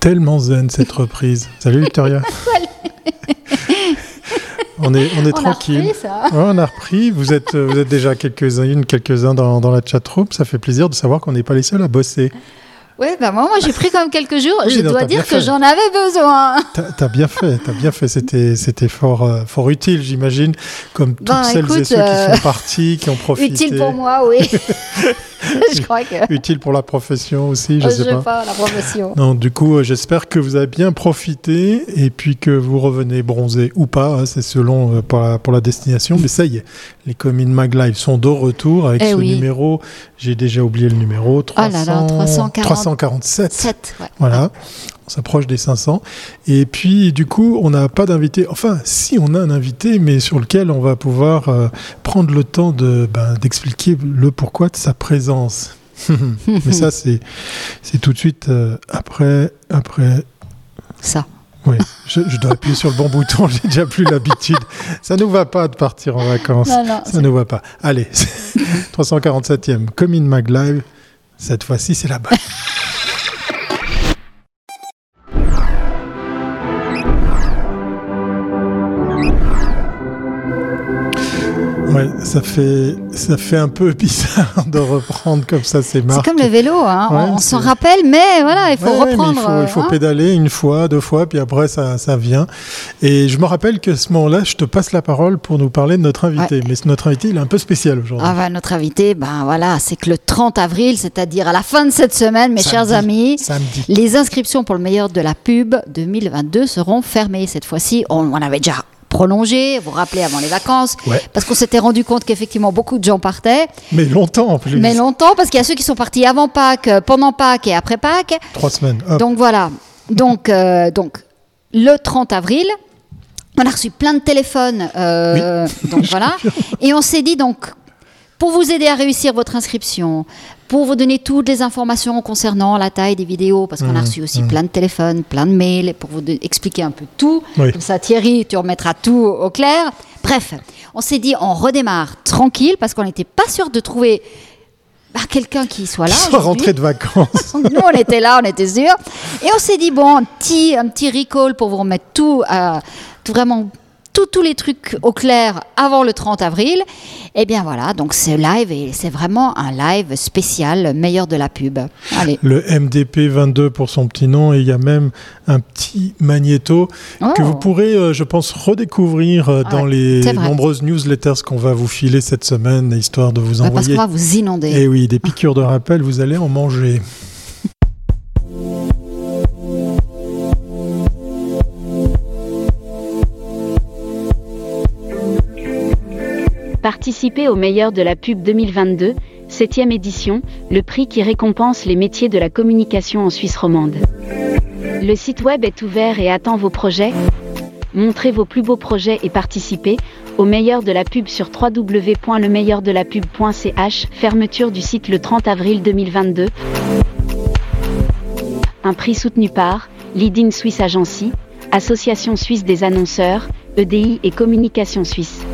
tellement zen cette reprise. Salut Victoria. on est, on est tranquille. A repris, ça. Ouais, on a repris. Vous êtes, vous êtes déjà quelques-unes, quelques-uns dans, dans la chatroom. Ça fait plaisir de savoir qu'on n'est pas les seuls à bosser. Oui, bah moi, moi j'ai pris quand même quelques jours. Oui, je non, dois dire que j'en avais besoin. T'as t'as bien fait, t'as bien fait. C'était, c'était fort, euh, fort utile, j'imagine, comme toutes Ben, celles et ceux qui euh, sont partis, qui ont profité. Utile pour moi, oui. je crois que Utile pour la profession aussi, je je sais sais pas. pas la profession. Non, du coup, euh, j'espère que vous avez bien profité et puis que vous revenez bronzé ou pas, hein, c'est selon euh, pour, la, pour la destination. Mais ça y est, les Comin Mag Live sont de retour avec Eh ce oui. numéro. J'ai déjà oublié le numéro. 300, là là, 340. 347. 7, ouais. Voilà, on s'approche des 500. Et puis, du coup, on n'a pas d'invité. Enfin, si, on a un invité, mais sur lequel on va pouvoir euh, prendre le temps de, ben, d'expliquer le pourquoi de sa présence. mais ça, c'est, c'est tout de suite euh, après, après. Ça. Oui, je, je dois appuyer sur le bon bouton, j'ai déjà plus l'habitude. Ça nous va pas de partir en vacances. Non, non, Ça nous va pas. Allez, 347e, Comin Mag Live. Cette fois-ci, c'est là-bas. Ouais, ça fait, ça fait un peu bizarre de reprendre comme ça ces C'est marques. comme le vélo, hein. Ouais, on, s'en c'est- rappelle, mais voilà, il faut Ouais, reprendre. il faut, il faut hein. pédaler une fois, deux fois, puis après ça, ça vient. Et je me rappelle que ce moment-là, je te passe la parole pour nous parler de notre invité. Mais notre invité, il est un peu spécial aujourd'hui. Ah bah, notre invité, ben voilà, c'est que le 30 avril, c'est-à-dire à la fin de cette semaine, mes chers amis, Samedi. les inscriptions pour le meilleur de la pub 2022 seront fermées. Cette fois-ci, on, on avait déjà prolongé, vous vous rappelez, avant les vacances, Ouais. parce qu'on s'était rendu compte qu'effectivement beaucoup de gens partaient, Mais longtemps en plus. mais longtemps, parce qu'il y a ceux qui sont partis avant Pâques, euh, pendant Pâques et après Pâques. Trois semaines. Hop. Donc voilà. Donc, euh, donc le 30 avril, on a reçu plein de téléphones. euh, Donc voilà. Et on s'est dit donc. Pour vous aider à réussir votre inscription, pour vous donner toutes les informations concernant la taille des vidéos, parce qu'on a Mmh, reçu aussi plein de téléphones, plein de mails, pour vous expliquer un peu tout. Oui. Comme ça, Thierry, tu remettras tout au clair. Bref, on s'est dit, on redémarre tranquille, parce qu'on n'était pas sûr de trouver bah, quelqu'un qui soit là. Sans aujourd'hui. rentrer de vacances. Nous, on était là, on était sûrs. Et on s'est dit, bon, un petit, un petit recall pour vous remettre tout, euh, tout vraiment, tous les trucs au clair avant le 30 avril. Et bien voilà, donc c'est live et c'est vraiment un live spécial, meilleur de la pub. Allez. Le MDP 22 pour son petit nom. Et il y a même un petit magnéto que Oh. vous pourrez, euh, je pense, redécouvrir euh, Ah dans ouais, les nombreuses newsletters qu'on va vous filer cette semaine, histoire de vous Ouais, parce envoyer. qu'on va vous inonder. Et oui, des piqûres de rappel, vous allez en manger. Participez au meilleur de la pub 2022, 7e édition, le prix qui récompense les métiers de la communication en Suisse romande. Le site web est ouvert et attend vos projets. Montrez vos plus beaux projets et participez au meilleur de la pub sur www.lemeilleurdelapub.ch. Fermeture du site le 30 avril 2022. Un prix soutenu par Leading Swiss Agency, Association suisse des annonceurs, EDI et Communication Suisse.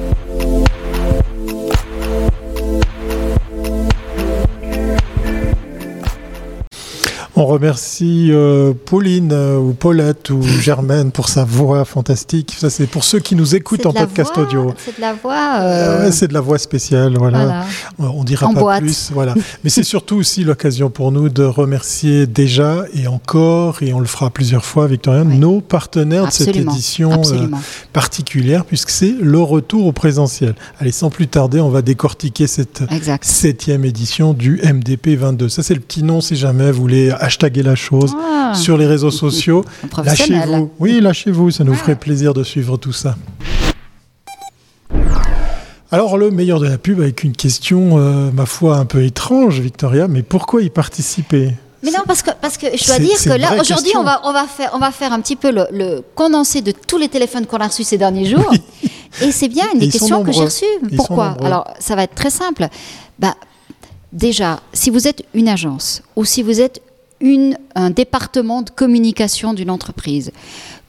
On remercie euh, Pauline euh, ou Paulette ou Germaine pour sa voix fantastique. Ça, c'est pour ceux qui nous écoutent en podcast voix- audio. C'est de la voix. Euh, ouais, c'est de la voix spéciale, voilà. voilà. On dira En pas boîte. plus, voilà. Mais c'est surtout aussi l'occasion pour nous de remercier déjà et encore, et on le fera plusieurs fois, Victoria, Oui. nos partenaires de cette édition euh, particulière, puisque c'est le retour au présentiel. Allez, sans plus tarder, on va décortiquer cette Exact. septième édition du MDP 22. Ça, c'est le petit nom si jamais vous voulez hashtaguer la chose Ah, sur les réseaux sociaux. Lâchez-vous. Oui, lâchez-vous, ça nous Ouais. ferait plaisir de suivre tout ça. Alors, le meilleur de la pub avec une question, euh, ma foi, un peu étrange, Victoria, mais pourquoi y participer? Mais non, parce que, parce que je dois dire que là, aujourd'hui, on va, on, va faire, on va faire un petit peu le, le condensé de tous les téléphones qu'on a reçus ces derniers jours. Et c'est bien une des questions que j'ai reçues. Ils Pourquoi? Alors, ça va être très simple. Bah, déjà, si vous êtes une agence ou si vous êtes une, un département de communication d'une entreprise,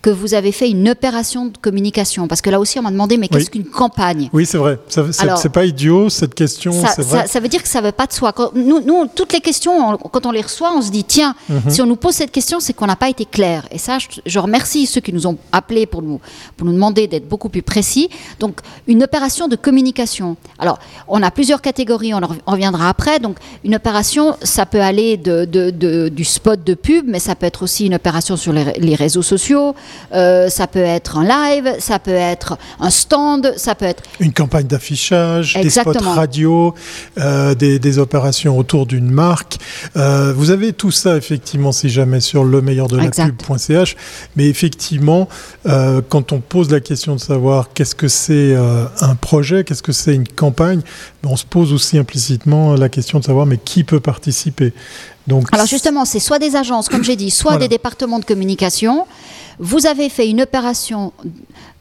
que vous avez fait une opération de communication Parce que là aussi, on m'a demandé, mais qu'est-ce qu'une campagne? Oui, c'est vrai. C'est pas idiot cette question. Ça, vrai. ça, veut dire que ça ne veut pas de soi. nous, nous, toutes les questions, quand on les reçoit, on se dit tiens, mhm. si on nous pose cette question, c'est qu'on n'a pas été clair. Et ça, je, remercie ceux qui nous ont appelés pour nous, pour nous demander d'être beaucoup plus précis. Donc, une opération de communication. Alors, on a plusieurs catégories, on en reviendra après. Donc, une opération, ça peut aller de, de, du spot de pub, mais ça peut être aussi une opération sur les, réseaux sociaux, euh, ça peut être un live, ça peut être un stand, ça peut être... Une campagne d'affichage, des spots radio, euh, des, des, opérations autour d'une marque. Euh, vous avez tout ça, effectivement, si jamais, sur le meilleur de la pub.ch. Mais effectivement, quand on pose la question de savoir qu'est-ce que c'est un projet, qu'est-ce que c'est une campagne, on se pose aussi implicitement la question de savoir mais qui peut participer? Donc, Alors justement, c'est soit des agences, comme j'ai dit, soit des départements de communication. Vous avez fait une opération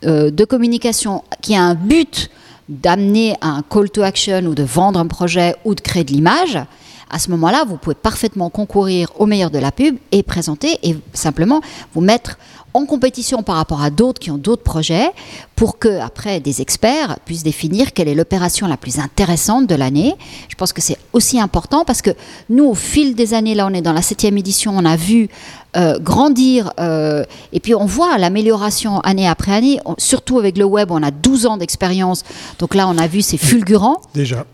euh, de communication qui a un but d'amener un call to action ou de vendre un projet ou de créer de l'image. À ce moment-là, vous pouvez parfaitement concourir au meilleur de la pub et présenter et simplement vous mettre en compétition par rapport à d'autres qui ont d'autres projets pour que, après, des experts puissent définir quelle est l'opération la plus intéressante de l'année. Je pense que c'est aussi important parce que nous, au fil des années, là, on est dans la septième édition, on a vu euh, grandir euh, et puis on voit l'amélioration année après année. surtout avec le web, on a 12 ans d'expérience. Donc là, on a vu, c'est fulgurant. Déjà,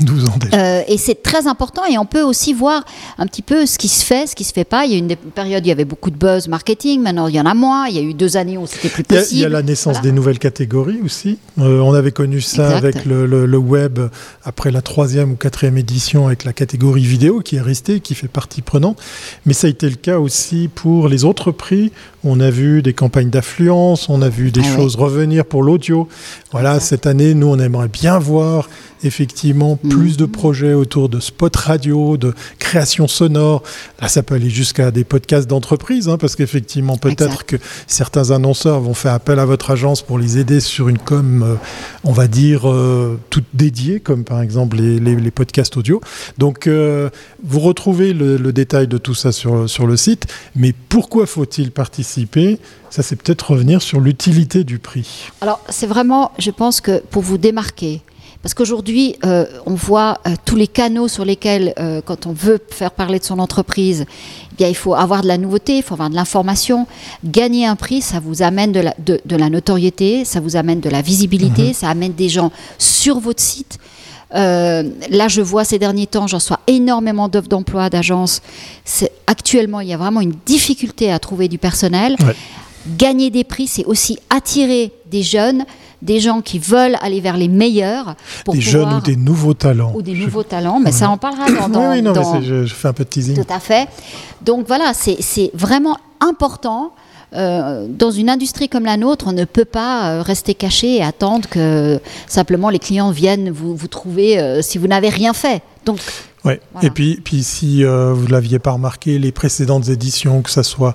12 ans déjà. Euh, et c'est très important et on peut aussi voir un petit peu ce qui se fait, ce qui se fait pas. Il y a une période, il y avait beaucoup de buzz marketing. Maintenant, il y en a moins. Il y a eu deux années où c'était plus possible. Il y, a, la naissance des nouvelles catégories aussi. Euh, on avait connu ça avec le, web après la troisième ou quatrième édition avec la catégorie vidéo qui est restée, qui fait partie prenante. Mais ça a été le cas aussi pour les autres prix. On a vu des campagnes d'affluence, on a vu des ah choses revenir pour l'audio. Voilà, cette année, nous, on aimerait bien voir effectivement mm. plus de projets autour de spots radio, de création sonore. Là, ça peut aller jusqu'à des podcasts d'entreprise, hein, parce qu'effectivement, peut-être que certains annonceurs vont faire appel à votre agence pour les aider sur une com, euh, on va dire, euh, toute dédiée, comme par exemple les, podcasts audio. Donc, euh, vous retrouvez le, détail de tout ça sur, sur le site. Mais pourquoi faut-il participer? Ça, c'est peut-être revenir sur l'utilité du prix. Alors, c'est vraiment, je pense que pour vous démarquer, parce qu'aujourd'hui, euh, on voit euh, tous les canaux sur lesquels, euh, quand on veut faire parler de son entreprise, eh bien, il faut avoir de la nouveauté, il faut avoir de l'information. Gagner un prix, ça vous amène de la, de, la notoriété, ça vous amène de la visibilité, mhm. ça amène des gens sur votre site. là, je vois ces derniers temps, j'en reçois énormément d'offres d'emploi, d'agences. Actuellement, il y a vraiment une difficulté à trouver du personnel. Gagner des prix, c'est aussi attirer des jeunes des gens qui veulent aller vers les meilleurs. Pour des jeunes ou des nouveaux talents. Ou des nouveaux talents, mais ça en parlera dans. dans oui, non, mais je, fais un peu de teasing. Tout à fait. Donc voilà, c'est vraiment important. Euh, dans une industrie comme la nôtre, on ne peut pas euh, rester caché et attendre que simplement les clients viennent vous, vous trouver euh, si vous n'avez rien fait. Donc Ouais. Et puis, puis si euh, vous ne l'aviez pas remarqué, les précédentes éditions, que ce soit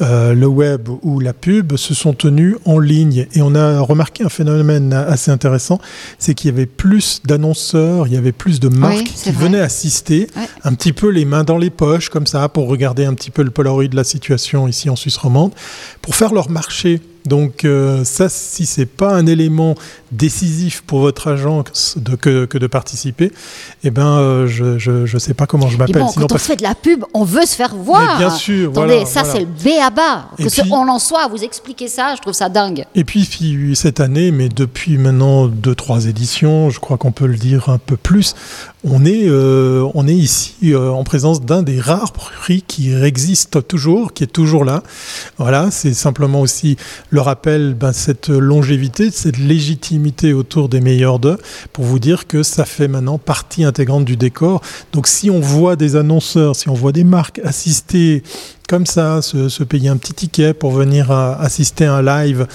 euh, le web ou la pub, se sont tenues en ligne. Et on a remarqué un phénomène assez intéressant, c'est qu'il y avait plus d'annonceurs, il y avait plus de marques qui venaient assister, un petit peu les mains dans les poches, comme ça, pour regarder un petit peu le Polaroid de la situation ici en Suisse romande, pour faire leur marché donc euh, ça, si c'est pas un élément décisif pour votre agence de, que, de participer, eh ben euh, je, je, sais pas comment je m'appelle. Bon, quand on fait de la pub, on veut se faire voir. bien sûr. Attendez, ça c'est le B à bas. Que on en soit à vous expliquer ça, je trouve ça dingue. Et puis cette année, mais depuis maintenant deux trois éditions, je crois qu'on peut le dire un peu plus, on est euh, on est ici en présence d'un des rares prix qui existe toujours, qui est toujours là. Voilà, c'est simplement aussi le rappel, ben, cette longévité, cette légitimité autour des meilleurs d'eux, pour vous dire que ça fait maintenant partie intégrante du décor. Donc si on voit des annonceurs, si on voit des marques assister comme ça, se, payer un petit ticket pour venir assister à un live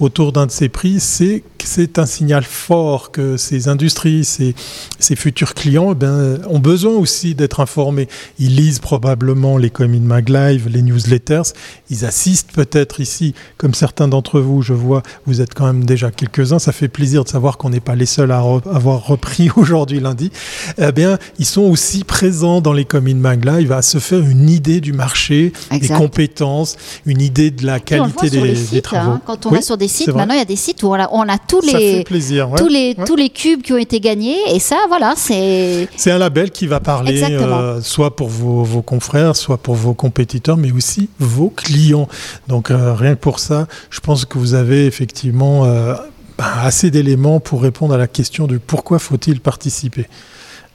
autour d'un de ces prix, c'est c'est un signal fort que ces industries, ces, ces futurs clients eh ont besoin aussi d'être informés. Ils lisent probablement les Comin Mag Live, les newsletters, ils assistent peut-être ici, comme certains d'entre vous, je vois, vous êtes quand même déjà quelques-uns, ça fait plaisir de savoir qu'on n'est pas les seuls à avoir repris aujourd'hui lundi. Eh bien, ils sont aussi présents dans les Comin Mag Live à se faire une idée du marché, des compétences, une idée de la qualité des, travaux. hein. Quand on Oui, va sur des sites, maintenant il y a des sites où on a, on a tous les fait plaisir. ouais. tous les Ouais. tous les cubes qui ont été gagnés et ça voilà c'est C'est un label qui va parler euh, soit pour vos, vos confrères, soit pour vos compétiteurs, mais aussi vos clients. Donc euh, rien que pour ça, je pense que vous avez effectivement euh, bah, assez d'éléments pour répondre à la question de pourquoi faut-il participer.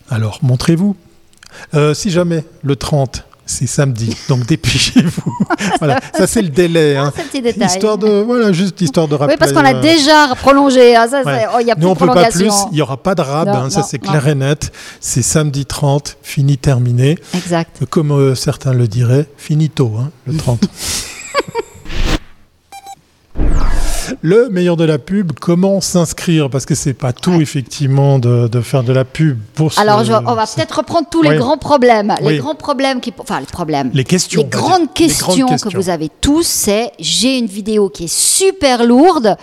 Alors montrez-vous. Si jamais le 30, c'est samedi, donc dépêchez-vous. voilà, ça c'est le délai. hein. c'est un petit détail. Histoire de voilà, juste histoire de rappeler. oui parce qu'on a euh, déjà prolongé hein, ça, Ouais. oh, y a plus nous, on de peut pas plus. Il n'y aura pas de rab, hein, ça c'est non. clair et net. C'est samedi 30, fini, terminé. exact Comme euh, certains le diraient, finito, hein, le 30. Le meilleur de la pub, comment s'inscrire? Parce que c'est pas tout, Ouais. effectivement, de, de faire de la pub pour ce- alors je- on va peut-être reprendre tous les grands problèmes les grands problèmes qui enfin les problèmes les questions. Les grandes. Les questions que vous avez tous, c'est j'ai une vidéo qui est super lourde.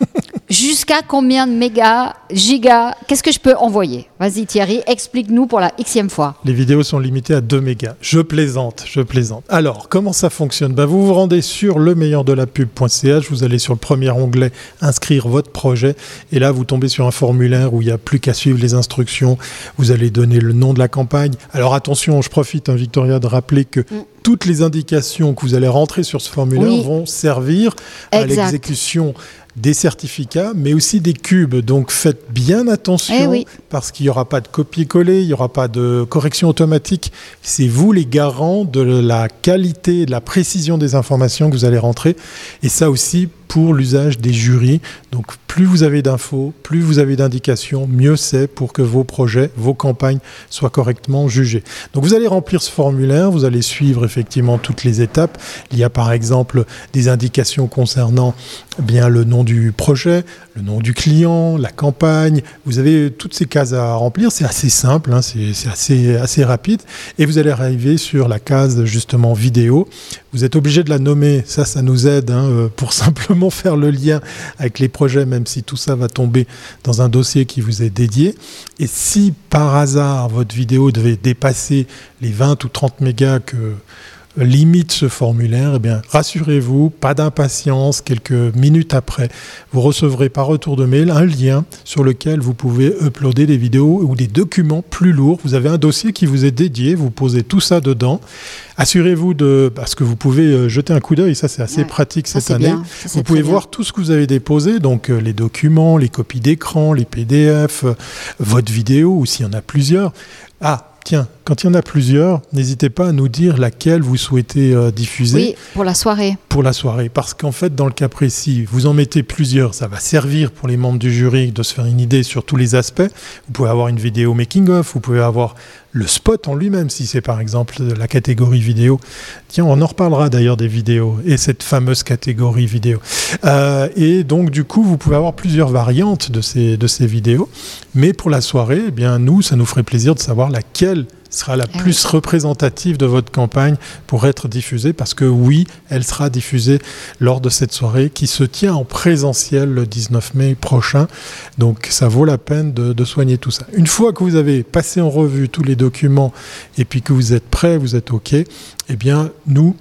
Jusqu'à combien de mégas, gigas, qu'est-ce que je peux envoyer? Vas-y Thierry, explique-nous pour la xème fois. Les vidéos sont limitées à 2 mégas. Je plaisante, je plaisante. Alors, comment ça fonctionne? Ben, Vous vous rendez sur le meilleur de la pub.ch, vous allez sur le premier onglet Inscrire votre projet, et là, vous tombez sur un formulaire où il n'y a plus qu'à suivre les instructions. Vous allez donner le nom de la campagne. Alors, attention, je profite, hein, Victoria, de rappeler que toutes les indications que vous allez rentrer sur ce formulaire Oui. vont servir à l'exécution des certificats, mais aussi des cubes. Donc faites bien attention Eh oui. parce qu'il n'y aura pas de copier-coller, il n'y aura pas de correction automatique. C'est vous les garants de la qualité, de la précision des informations que vous allez rentrer. Et ça aussi pour l'usage des jurys. Donc plus vous avez d'infos, plus vous avez d'indications, mieux c'est pour que vos projets, vos campagnes soient correctement jugés. Donc vous allez remplir ce formulaire, vous allez suivre effectivement toutes les étapes. Il y a par exemple des indications concernant bien le nom du projet, le nom du client, la campagne. Vous avez toutes ces cases à remplir. C'est assez simple, hein, c'est c'est assez, assez rapide. Et vous allez arriver sur la case justement vidéo. Vous êtes obligé de la nommer. Ça, ça nous aide hein, euh, pour simplement faire le lien avec les projets, même si tout ça va tomber dans un dossier qui vous est dédié. Et si par hasard votre vidéo devait dépasser les 20 ou 30 mégas que limite ce formulaire, eh bien, rassurez-vous, pas d'impatience. Quelques minutes après, vous recevrez par retour de mail un lien sur lequel vous pouvez uploader des vidéos ou des documents plus lourds. Vous avez un dossier qui vous est dédié, vous posez tout ça dedans. Assurez-vous de, parce que vous pouvez euh, jeter un coup d'œil, ça c'est assez Ouais, pratique Ça, cette année. bien. Ça, c'est Vous pouvez bien. voir tout ce que vous avez déposé, donc euh, les documents, les copies d'écran, les PDF, euh, votre vidéo, ou s'il y en a plusieurs. Ah, tiens, quand il y en a plusieurs, n'hésitez pas à nous dire laquelle vous souhaitez euh, diffuser Oui, pour la soirée. pour la soirée. Parce qu'en fait, dans le cas précis, vous en mettez plusieurs, ça va servir pour les membres du jury de se faire une idée sur tous les aspects. Vous pouvez avoir une vidéo making-of, vous pouvez avoir le spot en lui-même, si c'est par exemple la catégorie vidéo. Tiens, on en reparlera d'ailleurs des vidéos et cette fameuse catégorie vidéo. Euh, et donc, du coup, vous pouvez avoir plusieurs variantes de ces, de ces vidéos. Mais pour la soirée, eh bien, nous, ça nous ferait plaisir de savoir laquelle sera la Eh plus représentative de votre campagne pour être diffusée parce que oui, elle sera diffusée lors de cette soirée qui se tient en présentiel le 19 mai prochain. Donc ça vaut la peine de, de soigner tout ça. Une fois que vous avez passé en revue tous les documents et puis que vous êtes prêt, vous êtes OK, eh bien nous,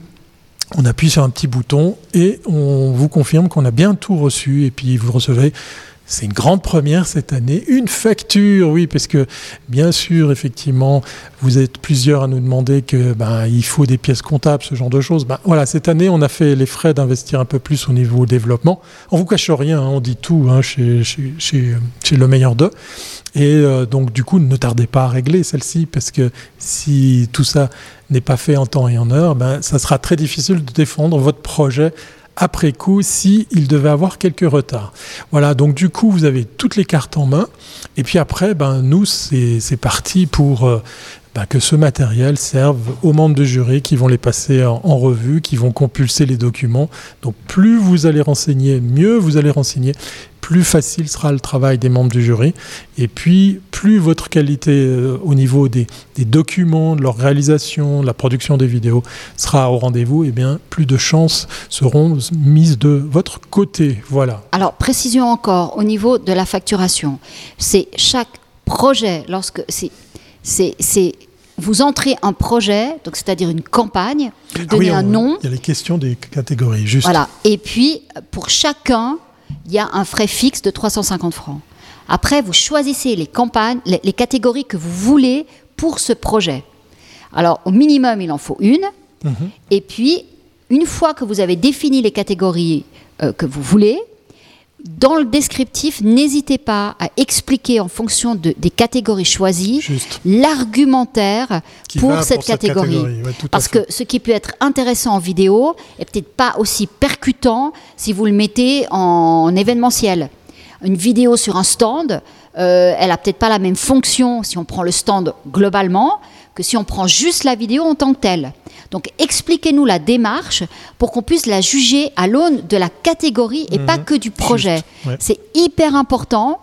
on appuie sur un petit bouton et on vous confirme qu'on a bien tout reçu et puis vous recevez c'est une grande première cette année. Une facture, oui, parce que bien sûr, effectivement, vous êtes plusieurs à nous demander que ben, il faut des pièces comptables, ce genre de choses. Ben, voilà, cette année, on a fait les frais d'investir un peu plus au niveau développement. On vous cache rien, hein, on dit tout hein, chez, le meilleur d'eux. Et euh, donc, du coup, ne tardez pas à régler celle-ci, parce que si tout ça n'est pas fait en temps et en heure, ben, ça sera très difficile de défendre votre projet après coup si il devait avoir quelques retards. Voilà, donc du coup, vous avez toutes les cartes en main. Et puis après, ben, nous, c'est parti pour euh, ben, que ce matériel serve aux membres de jury qui vont les passer en revue, qui vont compulser les documents. Donc plus vous allez renseigner, mieux vous allez renseigner, plus facile sera le travail des membres du jury. Et puis, plus votre qualité euh, au niveau des, des documents, de leur réalisation, de la production des vidéos sera au rendez-vous, et bien plus de chances seront mises de votre côté. Voilà. Alors, précision encore au niveau de la facturation. C'est chaque projet, lorsque c'est, c'est, c'est vous entrez un projet, donc c'est-à-dire une campagne, vous Ah donnez oui, un nom, Il y a les questions des catégories, juste. voilà. Et puis, pour chacun, il y a un frais fixe de 350 francs. Après, vous choisissez les campagnes, les, les catégories que vous voulez pour ce projet. Alors, au minimum, il en faut une. Mhm. Et puis, une fois que vous avez défini les catégories euh, que vous voulez, dans le descriptif, n'hésitez pas à expliquer en fonction de- des catégories choisies l'argumentaire pour cette catégorie. ouais, Parce que ce qui peut être intéressant en vidéo est peut-être pas aussi percutant si vous le mettez en événementiel. Une vidéo sur un stand, euh, elle a peut-être pas la même fonction si on prend le stand globalement que si on prend juste la vidéo en tant que telle. Donc expliquez-nous la démarche pour qu'on puisse la juger à l'aune de la catégorie et pas que du projet. Mhm. ouais. C'est hyper important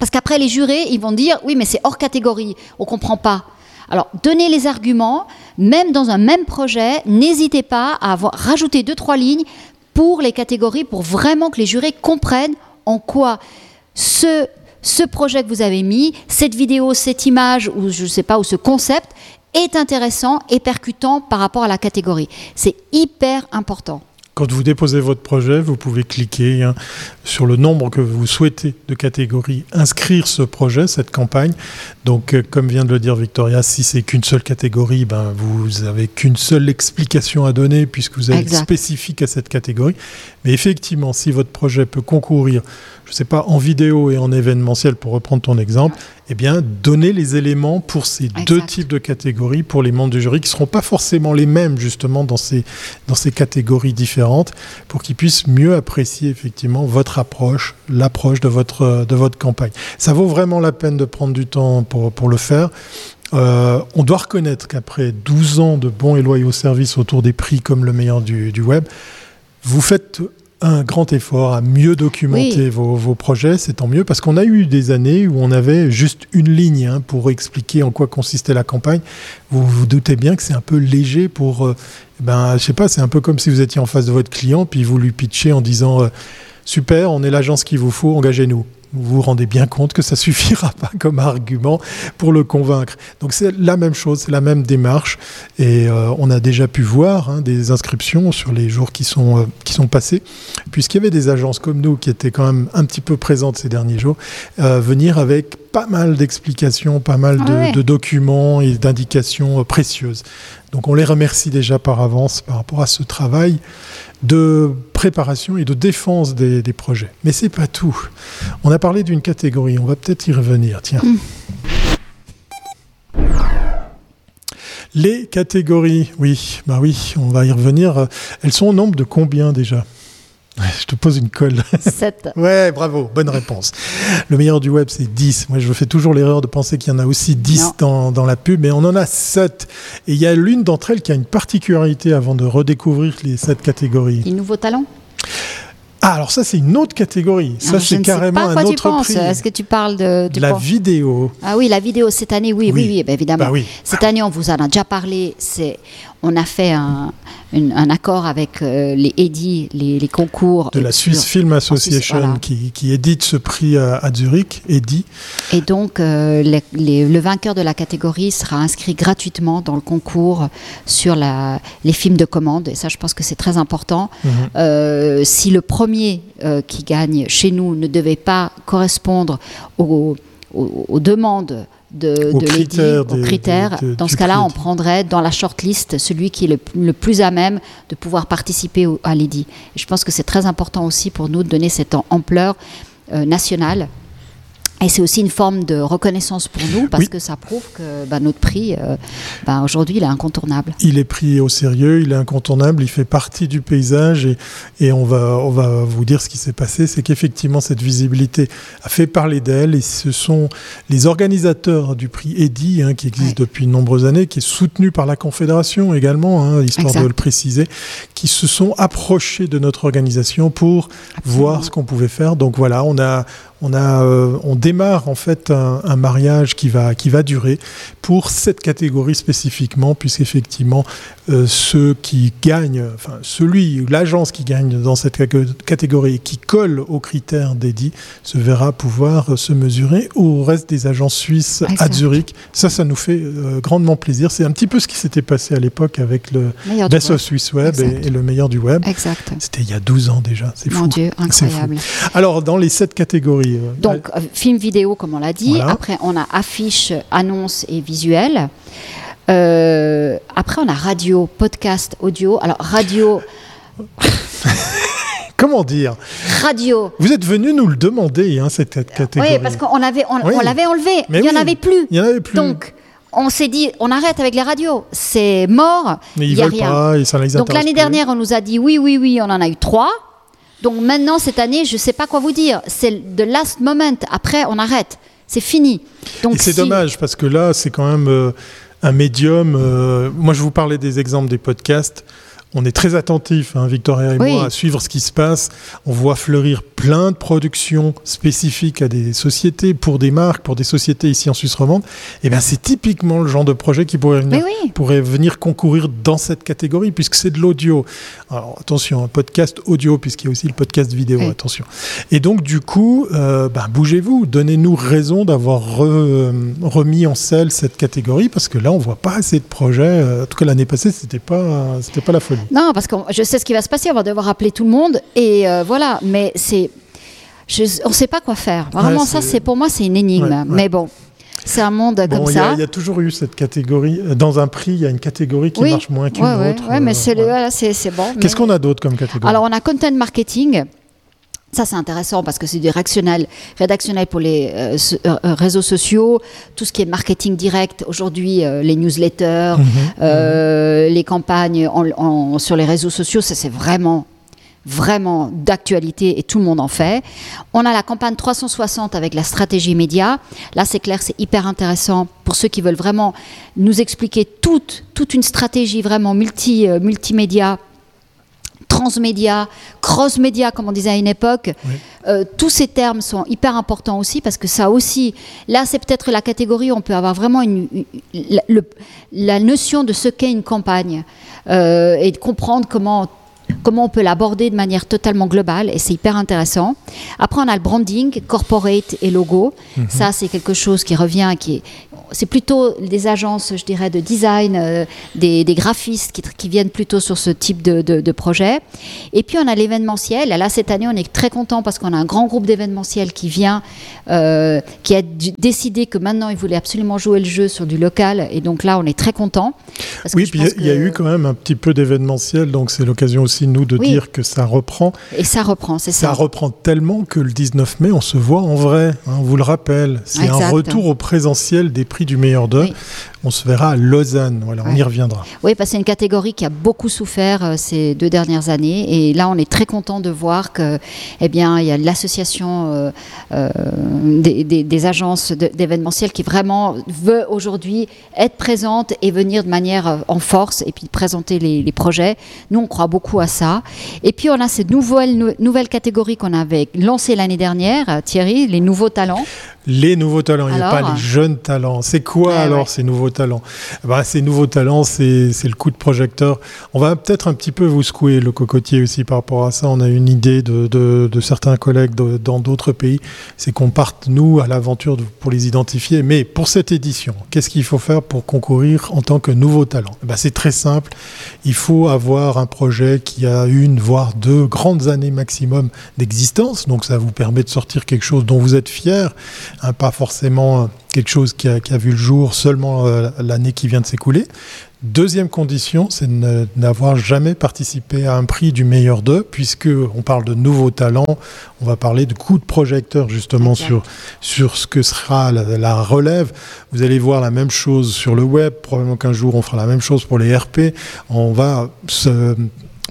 parce qu'après, les jurés, ils vont dire oui, mais c'est hors catégorie, on comprend pas. Alors, donnez les arguments, même dans un même projet, n'hésitez pas à avoir, rajouter deux, trois lignes pour les catégories, pour vraiment que les jurés comprennent en quoi ce, ce projet que vous avez mis, cette vidéo, cette image, ou je ne sais pas, ou ce concept est intéressant et percutant par rapport à la catégorie. C'est hyper important. Quand vous déposez votre projet, vous pouvez cliquer hein, sur le nombre que vous souhaitez de catégories, inscrire ce projet, cette campagne. Donc, euh, comme vient de le dire Victoria, si c'est qu'une seule catégorie, ben, vous avez qu'une seule explication à donner puisque vous êtes spécifique à cette catégorie. Mais effectivement, si votre projet peut concourir, je ne sais pas, en vidéo et en événementiel, pour reprendre ton exemple, eh bien, donnez les éléments pour ces deux types de catégories pour les membres du jury qui ne seront pas forcément les mêmes, justement, dans ces, dans ces catégories différentes, pour qu'ils puissent mieux apprécier, effectivement, votre approche, l'approche de votre, de votre campagne. Ça vaut vraiment la peine de prendre du temps pour, pour le faire. Euh, on doit reconnaître qu'après 12 ans de bons et loyaux services autour des prix comme le meilleur du, du web, vous faites un grand effort à mieux documenter vos, vos projets, c'est tant mieux, parce qu'on a eu des années où on avait juste une ligne hein, pour expliquer en quoi consistait la campagne. Vous vous doutez bien que c'est un peu léger pour... euh, ben, je sais pas, c'est un peu comme si vous étiez en face de votre client, puis vous lui pitchez en disant euh, Super, on est l'agence qu'il vous faut, engagez-nous ». Vous vous rendez bien compte que ça suffira pas comme argument pour le convaincre. Donc c'est la même chose, c'est la même démarche. Et euh, on a déjà pu voir hein, des inscriptions sur les jours qui sont, euh, qui sont passés, puisqu'il y avait des agences comme nous qui étaient quand même un petit peu présentes ces derniers jours, euh, venir avec pas mal d'explications, pas mal de, Ah ouais. de documents et d'indications précieuses. Donc on les remercie déjà par avance par rapport à ce travail de préparation et de défense des, des projets. Mais c'est pas tout. On a parlé d'une catégorie, on va peut-être y revenir. Tiens. Les catégories, oui, bah oui, on va y revenir. Elles sont au nombre de combien déjà? Je te pose une colle. Sept. Ouais, bravo, bonne réponse. Le meilleur du web, c'est 10. Moi, je fais toujours l'erreur de penser qu'il y en a aussi 10 Non. dans, dans la pub, mais on en a 7. Et il y a l'une d'entre elles qui a une particularité avant de redécouvrir les 7 catégories. Les nouveaux talents Ah, alors ça, c'est une autre catégorie. Ça, Alors, je c'est sais carrément pas à quoi un tu autre penses. prix. Est-ce que tu parles de, tu La penses- vidéo. Ah oui, la vidéo cette année, oui, oui, Oui. oui, ben évidemment. Bah oui. Cette année, on vous en a déjà parlé. C'est, on a fait un, une- un accord avec euh, les EDI, les, les concours. de la Swiss Film Association voilà. qui, qui édite ce prix à, à Zurich, EDI. Et donc, euh, les- les- le vainqueur de la catégorie sera inscrit gratuitement dans le concours sur la, les films de commande. Et ça, je pense que c'est très important. Mhm. Euh, si le premier qui gagne chez nous ne devait pas correspondre aux, aux- aux demandes de, Aux de l'EDI, critères aux des- critères, dans ce cas-là, on prendrait dans la shortlist celui qui est le, le plus à même de pouvoir participer au- à l'EDI. Je pense que c'est très important aussi pour nous de donner cette am- ampleur euh, nationale. Et c'est aussi une forme de reconnaissance pour nous parce Oui. que ça prouve que bah, notre prix, euh, bah, aujourd'hui, il est incontournable. Il est pris au sérieux, il est incontournable, il fait partie du paysage et, et on, va, on va vous dire ce qui s'est passé. C'est qu'effectivement, cette visibilité a fait parler d'elle et ce sont les organisateurs du prix EDI, hein, qui existe Ouais. depuis de nombreuses années, qui est soutenu par la Confédération également, hein, histoire Exact. de le préciser, qui se sont approchés de notre organisation pour Absolument. voir ce qu'on pouvait faire. Donc voilà, on a, on a, euh, on démarre en fait un, un, mariage qui va qui va durer pour cette catégorie spécifiquement, puisqu'effectivement euh, ceux qui gagnent, enfin celui ou l'agence qui gagne dans cette catégorie qui colle aux critères dédits se verra pouvoir se mesurer au reste des agences suisses à Zurich. Ça, ça nous fait euh, grandement plaisir. C'est un petit peu ce qui s'était passé à l'époque avec le Best of Swiss Web et, et, le meilleur du web. Exact. C'était il y a 12 ans déjà. C'est fou. Mon Dieu, incroyable. Alors, dans les sept catégories. Euh, Donc, euh, film vidéo, comme on l'a dit. Voilà. Après, on a affiche, annonce et visuel. Euh, après, on a radio, podcast, audio. Alors, radio. Comment dire? Radio. Vous êtes venu nous le demander, hein, cette catégorie. Oui, parce qu'on l'avait on, oui. on l'avait enlevé. Mais il n'y oui. en avait plus. Il n'y en avait plus. Donc, on s'est dit, on arrête avec les radios. C'est mort. Mais ils y a veulent rien. pas, ça les Donc l'année dernière, on nous a dit oui, oui, oui, on en a eu trois. Donc maintenant, cette année, je ne sais pas quoi vous dire. C'est the last moment. Après, on arrête. C'est fini. Donc c'est si... dommage parce que là, c'est quand même euh, un médium. Euh, moi, je vous parlais des exemples des podcasts. On est très attentif, hein, Victoria et Oui. moi, à suivre ce qui se passe. On voit fleurir plein de productions spécifiques à des sociétés, pour des marques, pour des sociétés ici en Suisse romande. Et bien, c'est typiquement le genre de projet qui pourrait venir, Mais oui. pourrait venir concourir dans cette catégorie, puisque c'est de l'audio. Alors attention, un podcast audio, puisqu'il y a aussi le podcast vidéo, Oui. attention. Et donc, du coup, euh, ben, bougez-vous, donnez-nous raison d'avoir re- euh, remis en selle cette catégorie, parce que là, on voit pas assez de projets. Euh, En tout cas, l'année passée, c'était pas, c'était pas la folie. Non, parce que je sais ce qui va se passer. On va devoir appeler tout le monde. Et euh, voilà. Mais c'est. je- on ne sait pas quoi faire. Vraiment, Ouais, ça, c'est- pour moi, c'est une énigme. Ouais, ouais. Mais bon, c'est un monde Bon, comme a- ça. il y a toujours eu cette catégorie. euh, Dans un prix, il y a une catégorie qui oui. marche moins qu'une autre. ouais, mais euh, c'est voilà, bon. Qu'est-ce mais- qu'on a d'autre comme catégorie? Alors, on a content marketing. Ça, c'est intéressant parce que c'est du rédactionnel, rédactionnel pour les euh, euh, euh, réseaux sociaux, tout ce qui est marketing direct. Aujourd'hui, euh, les newsletters, Mhm. les campagnes en- en- sur les réseaux sociaux, ça, c'est vraiment vraiment d'actualité et tout le monde en fait. On a la campagne 360 avec la stratégie média. Là, c'est clair, c'est hyper intéressant pour ceux qui veulent vraiment nous expliquer toute, toute une stratégie vraiment multi, multimédia transmédia, cross-média, comme on disait à une époque. Oui. Euh, tous ces termes sont hyper importants aussi parce que ça aussi, là c'est peut-être la catégorie où on peut avoir vraiment une, une- la, le- la notion de ce qu'est une campagne euh, et de comprendre comment comment on peut l'aborder de manière totalement globale et c'est hyper intéressant. Après on a le branding, corporate et logo. Ça c'est quelque chose qui revient, qui est c'est plutôt des agences, je dirais, de design, euh, des, des graphistes qui, qui viennent plutôt sur ce type de, de- de projet. Et puis on a l'événementiel. Là, cette année, on est très content parce qu'on a un grand groupe d'événementiel qui vient, euh, qui a décidé que maintenant, il voulait absolument jouer le jeu sur du local. Et donc là, on est très content. Oui, puis il y y, a eu quand même un petit peu d'événementiel, donc c'est l'occasion aussi, nous, de Oui. dire que ça reprend. Et ça reprend, c'est ça. Ça reprend tellement que le 19 mai, on se voit en vrai, hein, on vous le rappelle. C'est un retour au présentiel des prix du meilleur d'eux. Oui. On se verra à Lausanne, voilà, on y reviendra. Oui, parce que c'est une catégorie qui a beaucoup souffert euh, ces deux dernières années. Et là, on est très content de voir que, eh bien, il y a l'association euh, euh, des, des- des agences de- d'événementiel qui vraiment veut aujourd'hui être présente et venir de manière en force et puis présenter les, les projets. Nous, on croit beaucoup à ça. Et puis, on a cette nouvelle, nou- nouvelle catégorie qu'on avait lancée l'année dernière, Thierry, les nouveaux talents. Les nouveaux talents, il n'y a pas les jeunes talents. C'est quoi Ouais, alors ouais. ces nouveaux talents? Bah, Ces nouveaux talents, c'est c'est le coup de projecteur. On va peut-être un petit peu vous secouer le cocotier aussi par rapport à ça. On a une idée de, de- de certains collègues de- dans d'autres pays. C'est qu'on parte, nous, à l'aventure pour les identifier. Mais pour cette édition, qu'est-ce qu'il faut faire pour concourir en tant que nouveau talent? Bah, C'est très simple. Il faut avoir un projet qui a une, voire deux grandes années maximum d'existence. Donc ça vous permet de sortir quelque chose dont vous êtes fier hein, pas forcément quelque chose qui a, qui a vu le jour seulement euh, l'année qui vient de s'écouler. Deuxième condition, c'est de n'avoir jamais participé à un prix du meilleur d'eux, puisque on parle de nouveaux talents, on va parler de coups de projecteur justement sur, sur ce que sera la, la relève. Vous allez voir la même chose sur le web, probablement qu'un jour on fera la même chose pour les RP. On va se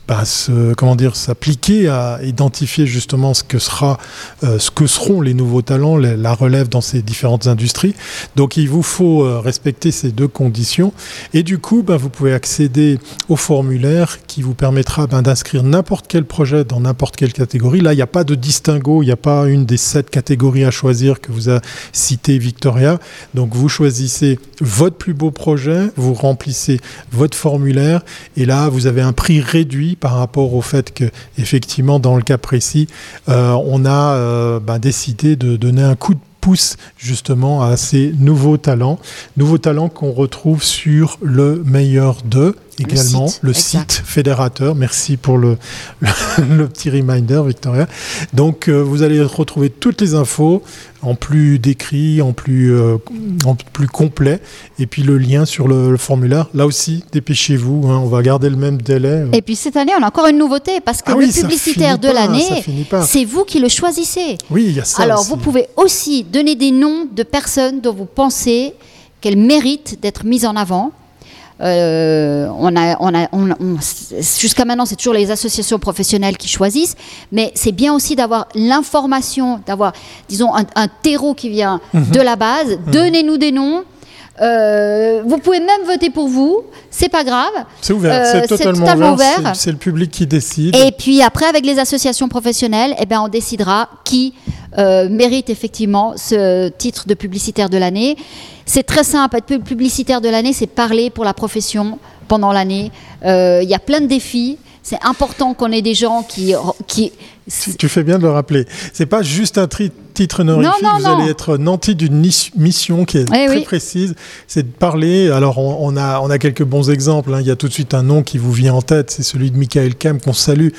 bah, se, comment dire, s'appliquer à identifier justement ce que sera, ce que seront les nouveaux talents, la relève dans ces différentes industries. Donc il vous faut respecter ces deux conditions. Et du coup, bah, vous pouvez accéder au formulaire qui vous permettra bah, d'inscrire n'importe quel projet dans n'importe quelle catégorie. Là, il n'y a pas de distinguo, il n'y a pas une des sept catégories à choisir que vous a cité Victoria. Donc vous choisissez votre plus beau projet, vous remplissez votre formulaire et là, vous avez un prix réduit par rapport au fait que, effectivement, dans le cas précis, euh, on a euh, bah, décidé de donner un coup de pousse justement à ces nouveaux talents, nouveaux talents qu'on retrouve sur le meilleur de également, le site, fédérateur. Merci pour le, le, petit reminder, Victoria. Donc, euh, vous allez retrouver toutes les infos en plus décrit, en plus, euh, en plus complet, et puis le lien sur le, formulaire. Là aussi, dépêchez-vous, hein, on va garder le même délai. Et puis cette année, on a encore une nouveauté, parce que ah le publicitaire de l'année, c'est vous qui le choisissez. Oui, il y a ça. Alors, vous pouvez aussi donner des noms de personnes dont vous pensez qu'elles méritent d'être mises en avant. Euh, on a, on a, jusqu'à maintenant, c'est toujours les associations professionnelles qui choisissent, mais c'est bien aussi d'avoir l'information, d'avoir, disons, un, terreau qui vient mhm. de la base. Mhm. Donnez-nous des noms. Euh, vous pouvez même voter pour vous, c'est pas grave. C'est ouvert, c'est euh, totalement, ouvert. C'est le public qui décide. Et puis après, avec les associations professionnelles, eh ben, on décidera qui mérite effectivement ce titre de publicitaire de l'année. C'est très simple. Être publicitaire de l'année, c'est parler pour la profession pendant l'année. Euh, il y a plein de défis. C'est important qu'on ait des gens qui, qui. Tu fais bien de le rappeler. C'est pas juste un tri titre honorifique, vous allez être nanti d'une mission qui est eh très précise. C'est de parler. Alors, on, a, on a quelques bons exemples. Hein. Il y a tout de suite un nom qui vous vient en tête. C'est celui de Michael Kem, qu'on salue,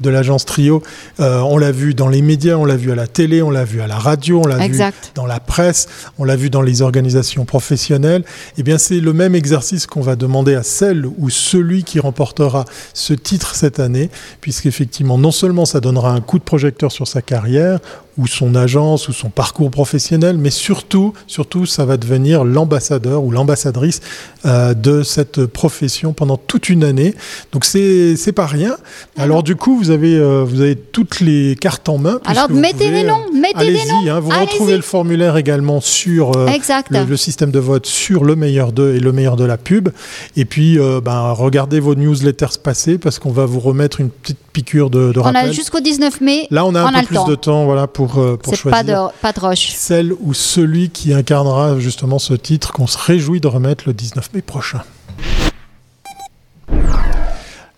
de l'agence Trio. Euh, on l'a vu dans les médias, on l'a vu à la télé, on l'a vu à la radio, on l'a vu dans la presse, on l'a vu dans les organisations professionnelles. Eh bien, c'est le même exercice qu'on va demander à celle ou celui qui remportera ce titre cette année, puisqu'effectivement, non seulement ça donnera un coup de projecteur sur sa carrière, ou son agence ou son parcours professionnel, mais surtout, surtout, ça va devenir l'ambassadeur ou l'ambassadrice euh, de cette profession pendant toute une année. Donc c'est c'est pas rien. Alors, du coup, vous avez euh, vous avez toutes les cartes en main. Alors mettez des noms, mettez des noms. Hein, vous retrouvez le formulaire également sur euh, le, système de vote sur le meilleur de et le meilleur de la pub. Et puis, ben, regardez vos newsletters passer parce qu'on va vous remettre une petite piqûre de, de rappel. On a jusqu'au 19 mai. Là, on a un peu plus de temps, voilà, pour euh, pour, choisir pas de, pas de roche. celle ou celui qui incarnera justement ce titre qu'on se réjouit de remettre le 19 mai prochain.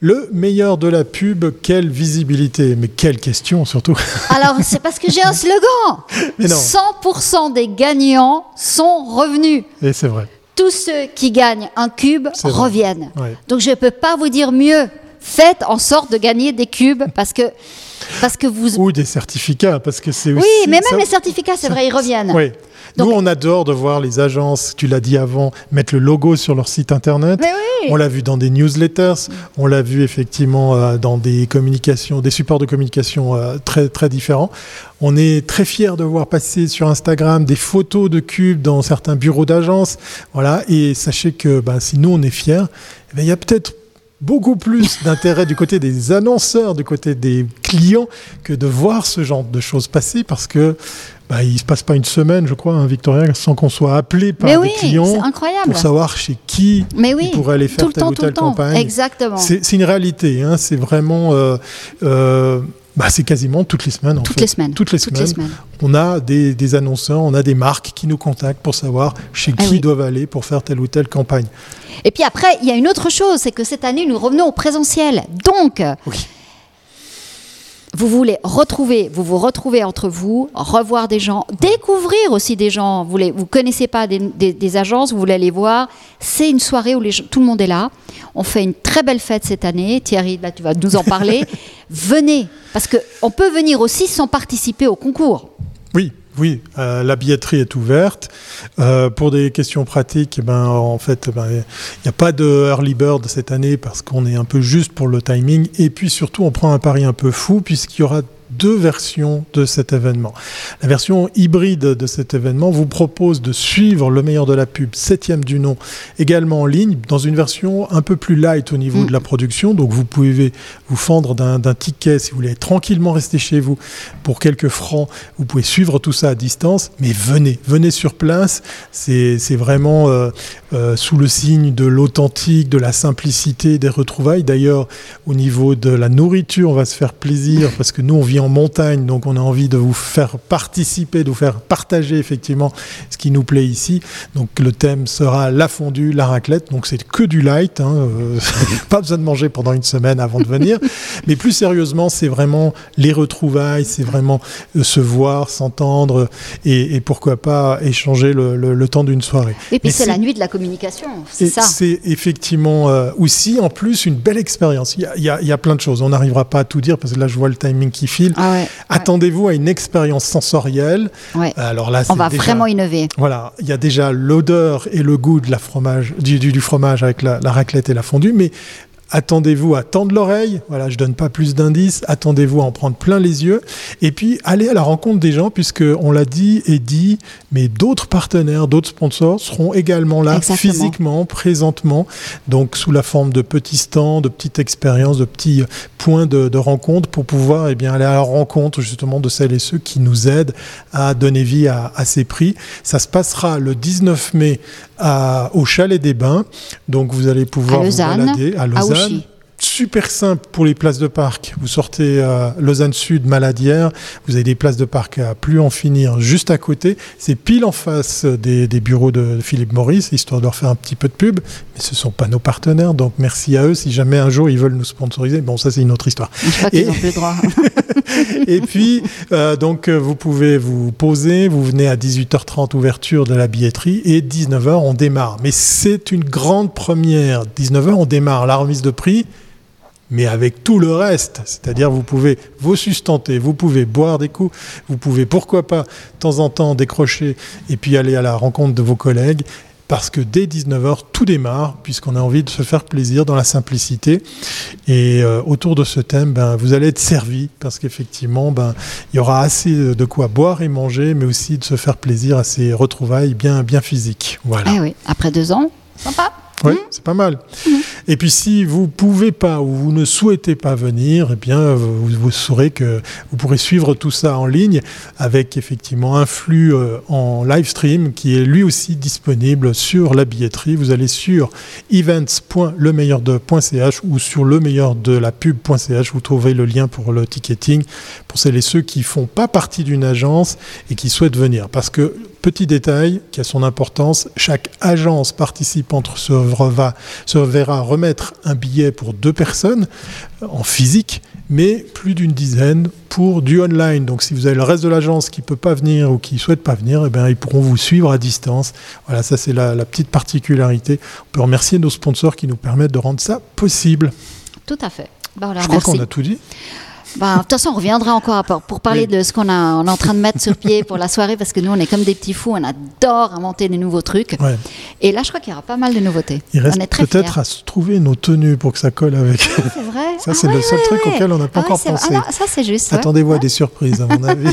Le meilleur de la pub, quelle visibilité Mais quelle question surtout Alors, c'est parce que j'ai un slogan 100% des gagnants sont revenus. Et c'est vrai. Tous ceux qui gagnent un cube reviennent. Donc, je ne peux pas vous dire mieux. Faites en sorte de gagner des cubes parce que parce que vous... Ou des certificats, parce que c'est Oui, mais même les certificats, c'est vrai, ils reviennent. Oui. Nous, on adore de voir les agences, tu l'as dit avant, mettre le logo sur leur site internet. Mais oui. On l'a vu dans des newsletters, on l'a vu effectivement euh, dans des communications, des supports de communication euh, très très différents. On est très fiers de voir passer sur Instagram des photos de cubes dans certains bureaux d'agence. Voilà, et sachez que ben, si nous on est fiers, eh ben, il y a peut-être beaucoup plus d'intérêt du côté des annonceurs, du côté des clients, que de voir ce genre de choses passer parce que bah, il se passe pas une semaine, je crois, hein, Victoria, sans qu'on soit appelé par des clients pour savoir chez qui Mais oui, aller faire telle ou telle campagne. Exactement. C'est une réalité. Hein, c'est vraiment. Euh, euh, bah, c'est quasiment toutes les semaines. En toutes, fait. Les semaines. toutes les semaines. On a des, annonceurs, on a des marques qui nous contactent pour savoir chez ah qui ils doivent aller pour faire telle ou telle campagne. Et puis après, il y a une autre chose, c'est que cette année, nous revenons au présentiel. Donc, vous voulez retrouver, vous vous retrouvez entre vous, revoir des gens, découvrir aussi des gens. Vous ne vous connaissez pas des, agences, vous voulez aller voir. C'est une soirée où les tout le monde est là. On fait une très belle fête cette année. Thierry, là, tu vas nous en parler. Venez, parce qu'on peut venir aussi sans participer au concours. Oui, oui, euh, la billetterie est ouverte. Euh, pour des questions pratiques, eh ben, en fait, eh ben, il n'y a pas de early bird cette année parce qu'on est un peu juste pour le timing. Et puis surtout, on prend un pari un peu fou puisqu'il y aura deux versions de cet événement. La version hybride de cet événement vous propose de suivre le meilleur de la pub, septième du nom, également en ligne, dans une version un peu plus light au niveau Mm. de la production. Donc vous pouvez vous fendre d'un ticket si vous voulez tranquillement rester chez vous pour quelques francs. Vous pouvez suivre tout ça à distance, mais venez, venez sur place. C'est c'est vraiment euh, euh, sous le signe de l'authentique, de la simplicité, des retrouvailles. D'ailleurs, au niveau de la nourriture, on va se faire plaisir parce que nous, on vit en montagne, donc on a envie de vous faire participer, de vous faire partager effectivement ce qui nous plaît ici. Donc le thème sera la fondue, la raclette. Donc c'est que du light. Hein, euh, pas besoin de manger pendant une semaine avant de venir. Mais plus sérieusement, c'est vraiment les retrouvailles, c'est vraiment euh, se voir, s'entendre et, et pourquoi pas échanger le, le- le temps d'une soirée. Et puis c'est la nuit de la communication, c'est ça. C'est effectivement euh, aussi en plus une belle expérience. Il y a, y y plein de choses. On n'arrivera pas à tout dire parce que là je vois le timing qui file. Ah ouais, Attendez-vous à une expérience sensorielle. ouais. Alors là, On va déjà- vraiment innover. voilà, il y a déjà l'odeur et le goût de la fromage, du, du- du fromage avec la, la raclette et la fondue, mais attendez-vous à tendre l'oreille. Voilà, je donne pas plus d'indices. Attendez-vous à en prendre plein les yeux. Et puis, allez à la rencontre des gens, puisque on l'a dit et dit, mais d'autres partenaires, d'autres sponsors seront également là, Exactement. physiquement, présentement, donc sous la forme de petits stands, de petites expériences, de petits points de, de rencontre pour pouvoir eh bien, aller à la rencontre justement de celles et ceux qui nous aident à donner vie à, à ces prix. Ça se passera le 19 mai à- au Chalet des Bains. Donc vous allez pouvoir À vous balader à Lausanne. Super simple pour les places de parc. Vous sortez euh, Lausanne Sud, Maladière, vous avez des places de parc à plus en finir juste à côté. C'est pile en face des, des bureaux de Philippe Maurice, histoire de leur faire un petit peu de pub. Mais ce ne sont pas nos partenaires, donc merci à eux. Si jamais un jour ils veulent nous sponsoriser, bon ça c'est une autre histoire. Je crois qu'ils Et- plus droit. Et puis, euh, donc, euh, vous pouvez vous poser. Vous venez à 18h30, ouverture de la billetterie, et 19h, on démarre. Mais c'est une grande première. 19h, on démarre la remise de prix, mais avec tout le reste. C'est-à-dire, vous pouvez vous sustenter, vous pouvez boire des coups, vous pouvez, pourquoi pas, de temps en temps, décrocher et puis aller à la rencontre de vos collègues. Parce que dès 19h, tout démarre, puisqu'on a envie de se faire plaisir dans la simplicité. Et euh, autour de ce thème, ben, vous allez être servi, parce qu'effectivement, ben, il y aura assez de quoi boire et manger, mais aussi de se faire plaisir à ces retrouvailles bien, bien physiques. Voilà. Eh après deux ans, sympa. Oui, c'est pas mal. Et puis si vous pouvez pas ou vous ne souhaitez pas venir, eh bien vous, vous saurez que vous pourrez suivre tout ça en ligne avec effectivement un flux euh, en live stream qui est lui aussi disponible sur la billetterie. Vous allez sur events.lemeilleurde.ch ou sur le meilleur de la pub.ch. Vous trouverez le lien pour le ticketing pour celles et ceux qui font pas partie d'une agence et qui souhaitent venir. Parce que Petit détail qui a son importance, chaque agence participante se, reva- se verra remettre un billet pour deux personnes euh, en physique, mais plus d'une dizaine pour du online. Donc si vous avez le reste de l'agence qui ne peut pas venir ou qui ne souhaite pas venir, eh bien, ils pourront vous suivre à distance. Voilà, ça c'est la, la petite particularité. On peut remercier nos sponsors qui nous permettent de rendre ça possible. Tout à fait. Bah, Je crois qu'on a tout dit. Bah, de toute façon, on reviendra encore pour parler Oui. de ce qu'on on est en train de mettre sur pied pour la soirée, parce que nous, on est comme des petits fous, on adore inventer des nouveaux trucs. Ouais. Et là, je crois qu'il y aura pas mal de nouveautés. Il reste peut-être à se trouver nos tenues pour que ça colle avec. C'est vrai. Ça, c'est le seul truc auquel on n'a pas encore c'est- pensé. ah non, ça, c'est juste. ouais. Attendez-vous à des surprises, à mon avis.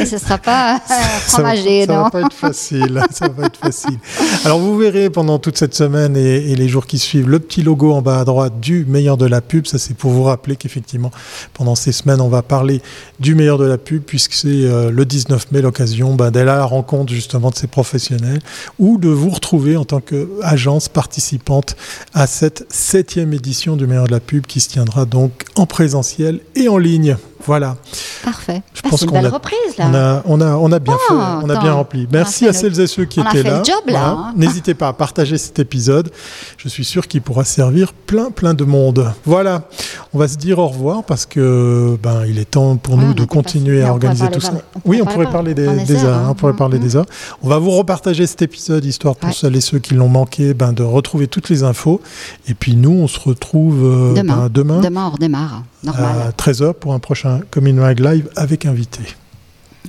Et ce sera pas euh, ça va, fromagé, ça va non pas être facile. Ça va être facile. Alors vous verrez pendant toute cette semaine et, et les jours qui suivent le petit logo en bas à droite du meilleur de la pub. Ça c'est pour vous rappeler qu'effectivement pendant ces semaines on va parler du meilleur de la pub puisque c'est euh, le 19 mai l'occasion ben, d'aller à la rencontre justement de ces professionnels ou de vous retrouver en tant qu'agence participante à cette septième édition du meilleur de la pub qui se tiendra donc en présentiel et en ligne. Voilà. Parfait. Je Ah, pense c'est une qu'on belle a- reprise, là. On a, on a, on a bien Oh, fait, on a bien rempli. Merci a à celles et ceux qui on a étaient fait là. le job, là, hein. N'hésitez pas à partager cet épisode. Je suis sûr qu'il pourra servir plein, plein de monde. Voilà. On va se dire au revoir parce que ben il est temps pour nous on de continuer à on organiser tout ça. parler- on Oui, on pourrait parler des, heures. heures, hein, on pourrait parler des heures. On va vous repartager cet épisode histoire pour Ouais. celles et ceux qui l'ont manqué, ben de retrouver toutes les infos. Et puis nous, on se retrouve euh, Demain. ben, demain Demain, on redémarre. Normal. à 13h pour un prochain Coming Live avec invité.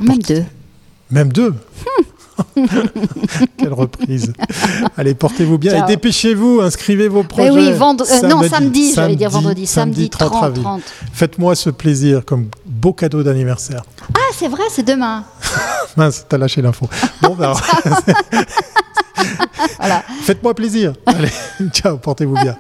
Même deux. Même deux Quelle reprise. Allez, portez-vous bien Ciao. et dépêchez-vous, inscrivez vos projets. Ben oui, vendre- euh, non, samedi, j'allais dire vendredi, samedi 30, avril. 30. Faites-moi ce plaisir comme beau cadeau d'anniversaire. Ah, c'est vrai, c'est demain. Mince, t'as lâché l'info. Bon, ben, alors, Voilà. faites-moi plaisir. Allez, ciao, portez-vous bien.